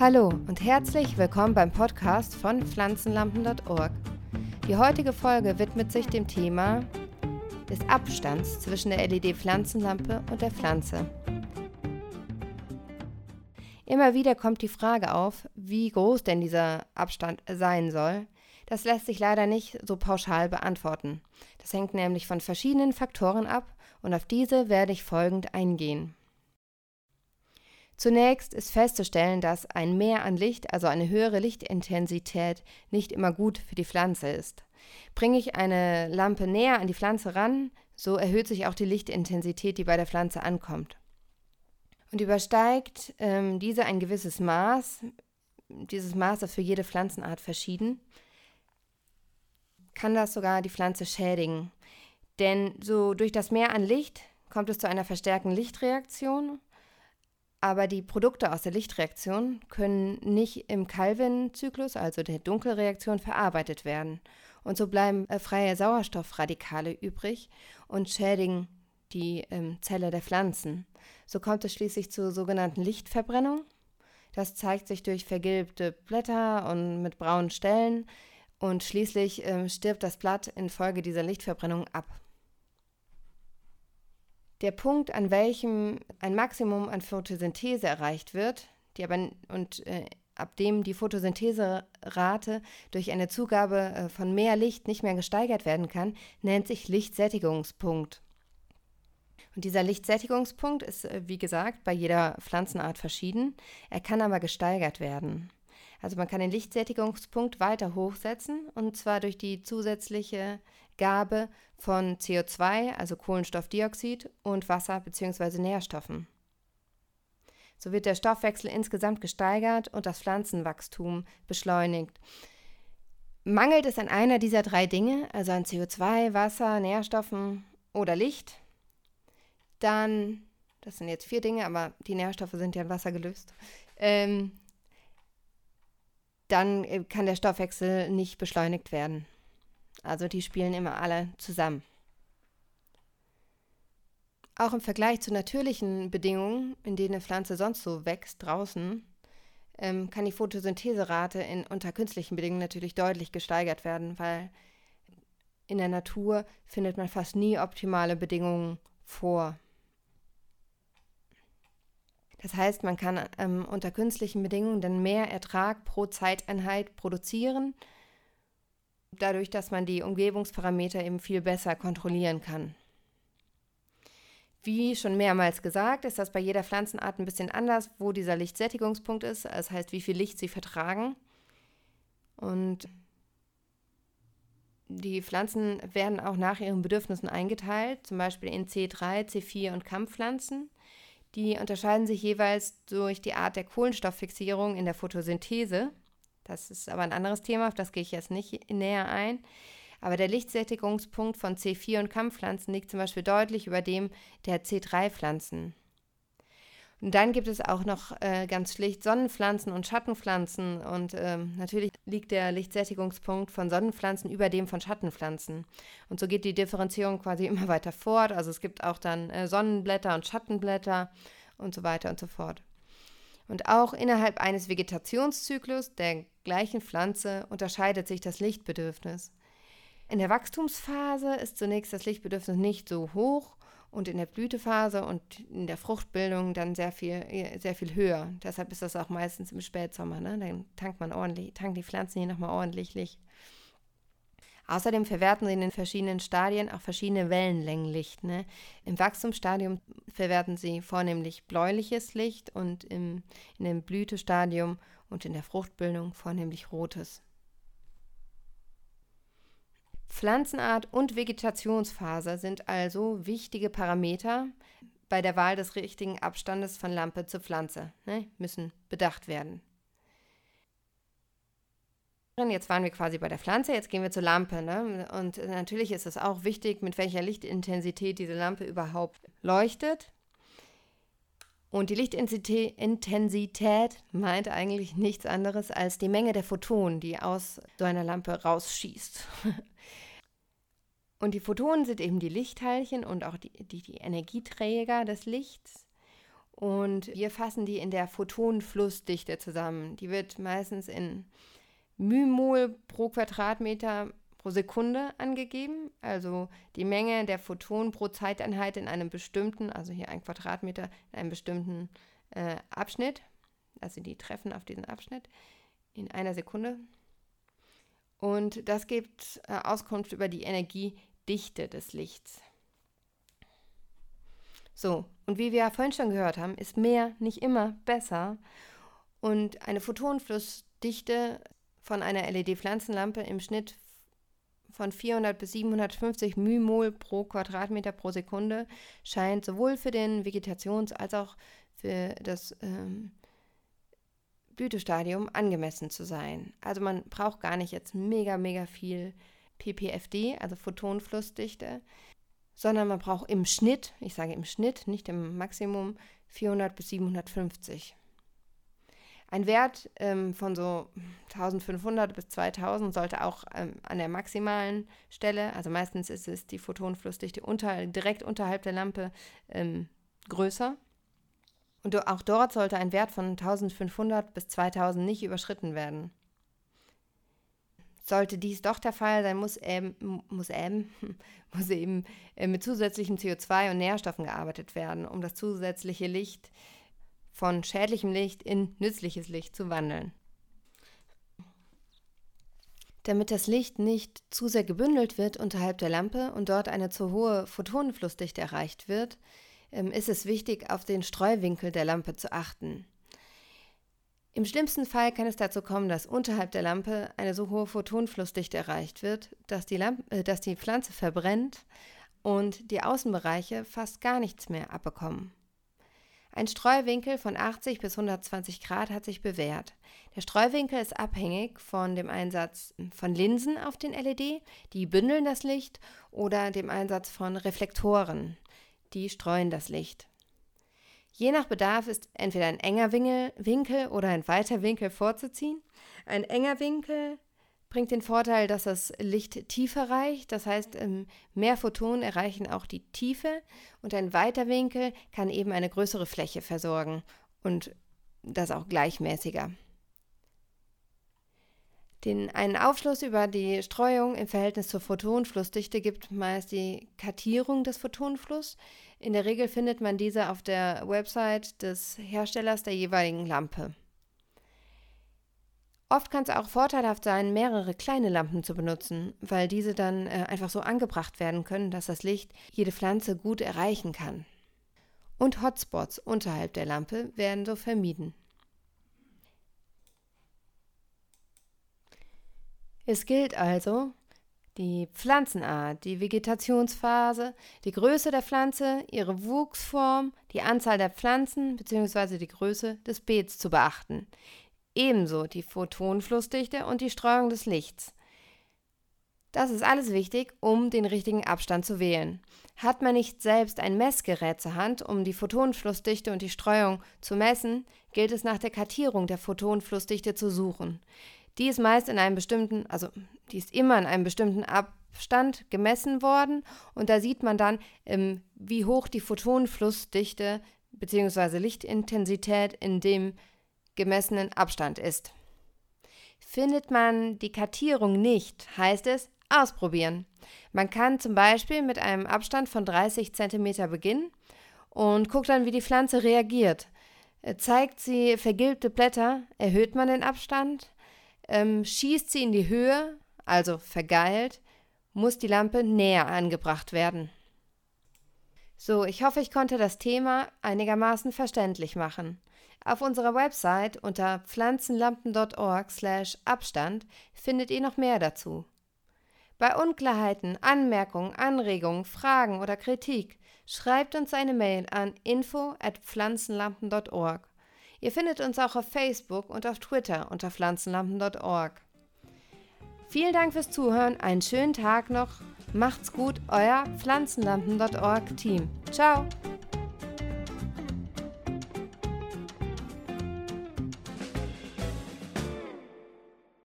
Hallo und herzlich willkommen beim Podcast von pflanzenlampen.org. Die heutige Folge widmet sich dem Thema des Abstands zwischen der LED-Pflanzenlampe und der Pflanze. Immer wieder kommt die Frage auf, wie groß denn dieser Abstand sein soll. Das lässt sich leider nicht so pauschal beantworten. Das hängt nämlich von verschiedenen Faktoren ab und auf diese werde ich folgend eingehen. Zunächst ist festzustellen, dass ein Mehr an Licht, also eine höhere Lichtintensität, nicht immer gut für die Pflanze ist. Bringe ich eine Lampe näher an die Pflanze ran, so erhöht sich auch die Lichtintensität, die bei der Pflanze ankommt. Und übersteigt ähm, diese ein gewisses Maß, dieses Maß ist für jede Pflanzenart verschieden, kann das sogar die Pflanze schädigen. Denn so durch das Mehr an Licht kommt es zu einer verstärkten Lichtreaktion aber die Produkte aus der Lichtreaktion können nicht im Calvin-Zyklus, also der Dunkelreaktion, verarbeitet werden. Und so bleiben äh, freie Sauerstoffradikale übrig und schädigen die ähm, Zelle der Pflanzen. So kommt es schließlich zur sogenannten Lichtverbrennung. Das zeigt sich durch vergilbte Blätter und mit braunen Stellen und schließlich ähm, stirbt das Blatt infolge dieser Lichtverbrennung ab. Der Punkt, an welchem ein Maximum an Photosynthese erreicht wird, die aber und äh, ab dem die Photosyntheserate durch eine Zugabe äh, von mehr Licht nicht mehr gesteigert werden kann, nennt sich Lichtsättigungspunkt. Und dieser Lichtsättigungspunkt ist, äh, wie gesagt, bei jeder Pflanzenart verschieden. Er kann aber gesteigert werden. Also man kann den Lichtsättigungspunkt weiter hochsetzen und zwar durch die zusätzliche Gabe von CO2, also Kohlenstoffdioxid und Wasser bzw. Nährstoffen. So wird der Stoffwechsel insgesamt gesteigert und das Pflanzenwachstum beschleunigt. Mangelt es an einer dieser drei Dinge, also an CO2, Wasser, Nährstoffen oder Licht, dann, das sind jetzt vier Dinge, aber die Nährstoffe sind ja in Wasser gelöst, ähm, dann äh, kann der Stoffwechsel nicht beschleunigt werden. Also die spielen immer alle zusammen. Auch im Vergleich zu natürlichen Bedingungen, in denen eine Pflanze sonst so wächst, draußen, ähm, kann die Photosyntheserate in, unter künstlichen Bedingungen natürlich deutlich gesteigert werden, weil in der Natur findet man fast nie optimale Bedingungen vor. Das heißt, man kann ähm, unter künstlichen Bedingungen dann mehr Ertrag pro Zeiteinheit produzieren, dadurch, dass man die Umgebungsparameter eben viel besser kontrollieren kann. Wie schon mehrmals gesagt, ist das bei jeder Pflanzenart ein bisschen anders, wo dieser Lichtsättigungspunkt ist, das heißt, wie viel Licht sie vertragen. Und die Pflanzen werden auch nach ihren Bedürfnissen eingeteilt, zum Beispiel in C3, C4 und Kampfpflanzen. Die unterscheiden sich jeweils durch die Art der Kohlenstofffixierung in der Photosynthese. Das ist aber ein anderes Thema, auf das gehe ich jetzt nicht näher ein. Aber der Lichtsättigungspunkt von C4 und Kampfpflanzen liegt zum Beispiel deutlich über dem der C3-Pflanzen. Und dann gibt es auch noch äh, ganz schlicht Sonnenpflanzen und Schattenpflanzen. Und ähm, natürlich liegt der Lichtsättigungspunkt von Sonnenpflanzen über dem von Schattenpflanzen. Und so geht die Differenzierung quasi immer weiter fort. Also es gibt auch dann äh, Sonnenblätter und Schattenblätter und so weiter und so fort. Und auch innerhalb eines Vegetationszyklus der gleichen Pflanze unterscheidet sich das Lichtbedürfnis. In der Wachstumsphase ist zunächst das Lichtbedürfnis nicht so hoch und in der Blütephase und in der Fruchtbildung dann sehr viel, sehr viel höher. Deshalb ist das auch meistens im Spätsommer. Ne? Dann tankt man ordentlich, tanken die Pflanzen hier nochmal ordentlich Licht. Außerdem verwerten sie in den verschiedenen Stadien auch verschiedene Wellenlängen Licht. Ne? Im Wachstumsstadium verwerten sie vornehmlich bläuliches Licht und im, in dem Blütestadium und in der Fruchtbildung vornehmlich rotes. Pflanzenart und Vegetationsphase sind also wichtige Parameter bei der Wahl des richtigen Abstandes von Lampe zu Pflanze, ne, müssen bedacht werden. Jetzt waren wir quasi bei der Pflanze, jetzt gehen wir zur Lampe. Ne? Und natürlich ist es auch wichtig, mit welcher Lichtintensität diese Lampe überhaupt leuchtet. Und die Lichtintensität meint eigentlich nichts anderes als die Menge der Photonen, die aus so einer Lampe rausschießt. Und die Photonen sind eben die Lichtteilchen und auch die, die, die Energieträger des Lichts. Und wir fassen die in der Photonenflussdichte zusammen. Die wird meistens in Mymol pro Quadratmeter pro Sekunde angegeben, also die Menge der Photonen pro Zeiteinheit in einem bestimmten, also hier ein Quadratmeter, in einem bestimmten äh, Abschnitt, also die treffen auf diesen Abschnitt in einer Sekunde. Und das gibt äh, Auskunft über die Energiedichte des Lichts. So, und wie wir ja vorhin schon gehört haben, ist mehr nicht immer besser. Und eine Photonenflussdichte von einer LED-Pflanzenlampe im Schnitt von 400 bis 750 μmol pro Quadratmeter pro Sekunde scheint sowohl für den Vegetations- als auch für das ähm, Blütestadium angemessen zu sein. Also man braucht gar nicht jetzt mega, mega viel PPFD, also Photonenflussdichte, sondern man braucht im Schnitt, ich sage im Schnitt, nicht im Maximum, 400 bis 750. Ein Wert ähm, von so 1500 bis 2000 sollte auch ähm, an der maximalen Stelle, also meistens ist es die Photonenflussdichte unter, direkt unterhalb der Lampe ähm, größer. Und auch dort sollte ein Wert von 1500 bis 2000 nicht überschritten werden. Sollte dies doch der Fall sein, muss, ähm, muss, ähm, muss eben äh, mit zusätzlichem CO2 und Nährstoffen gearbeitet werden, um das zusätzliche Licht von schädlichem Licht in nützliches Licht zu wandeln. Damit das Licht nicht zu sehr gebündelt wird unterhalb der Lampe und dort eine zu hohe Photonenflussdichte erreicht wird, ähm, ist es wichtig, auf den Streuwinkel der Lampe zu achten. Im schlimmsten Fall kann es dazu kommen, dass unterhalb der Lampe eine so hohe Photonenflussdichte erreicht wird, dass die, Lampe, äh, dass die Pflanze verbrennt und die Außenbereiche fast gar nichts mehr abbekommen. Ein Streuwinkel von 80 bis 120 Grad hat sich bewährt. Der Streuwinkel ist abhängig von dem Einsatz von Linsen auf den LED, die bündeln das Licht, oder dem Einsatz von Reflektoren, die streuen das Licht. Je nach Bedarf ist entweder ein enger Winkel oder ein weiter Winkel vorzuziehen. Ein enger Winkel bringt den Vorteil, dass das Licht tiefer reicht. Das heißt, ähm, mehr Photonen erreichen auch die Tiefe und ein weiter Winkel kann eben eine größere Fläche versorgen und das auch gleichmäßiger. Den, einen Aufschluss über die Streuung im Verhältnis zur Photonenflussdichte gibt meist die Kartierung des Photonenflusses. In der Regel findet man diese auf der Website des Herstellers der jeweiligen Lampe. Oft kann es auch vorteilhaft sein, mehrere kleine Lampen zu benutzen, weil diese dann äh, einfach so angebracht werden können, dass das Licht jede Pflanze gut erreichen kann. Und Hotspots unterhalb der Lampe werden so vermieden. Es gilt also, die Pflanzenart, die Vegetationsphase, die Größe der Pflanze, ihre Wuchsform, die Anzahl der Pflanzen bzw. die Größe des Beets zu beachten. Ebenso die Photonenflussdichte und die Streuung des Lichts. Das ist alles wichtig, um den richtigen Abstand zu wählen. Hat man nicht selbst ein Messgerät zur Hand, um die Photonenflussdichte und die Streuung zu messen, gilt es nach der Kartierung der Photonenflussdichte zu suchen. Die ist meist in einem bestimmten, also die ist immer in einem bestimmten Abstand gemessen worden und da sieht man dann, ähm, wie hoch die Photonenflussdichte bzw. Lichtintensität in dem gemessenen Abstand ist. Findet man die Kartierung nicht, heißt es ausprobieren. Man kann zum Beispiel mit einem Abstand von 30 cm beginnen und guckt dann, wie die Pflanze reagiert. Äh, zeigt sie vergilbte Blätter, erhöht man den Abstand ähm, schießt sie in die Höhe, also vergeilt, muss die Lampe näher angebracht werden. So, ich hoffe, ich konnte das Thema einigermaßen verständlich machen. Auf unserer Website unter pflanzenlampen.org/abstand findet ihr noch mehr dazu. Bei Unklarheiten, Anmerkungen, Anregungen, Fragen oder Kritik schreibt uns eine Mail an info@pflanzenlampen.org. Ihr findet uns auch auf Facebook und auf Twitter unter pflanzenlampen.org. Vielen Dank fürs Zuhören, einen schönen Tag noch. Macht's gut, euer Pflanzenlampen.org Team. Ciao!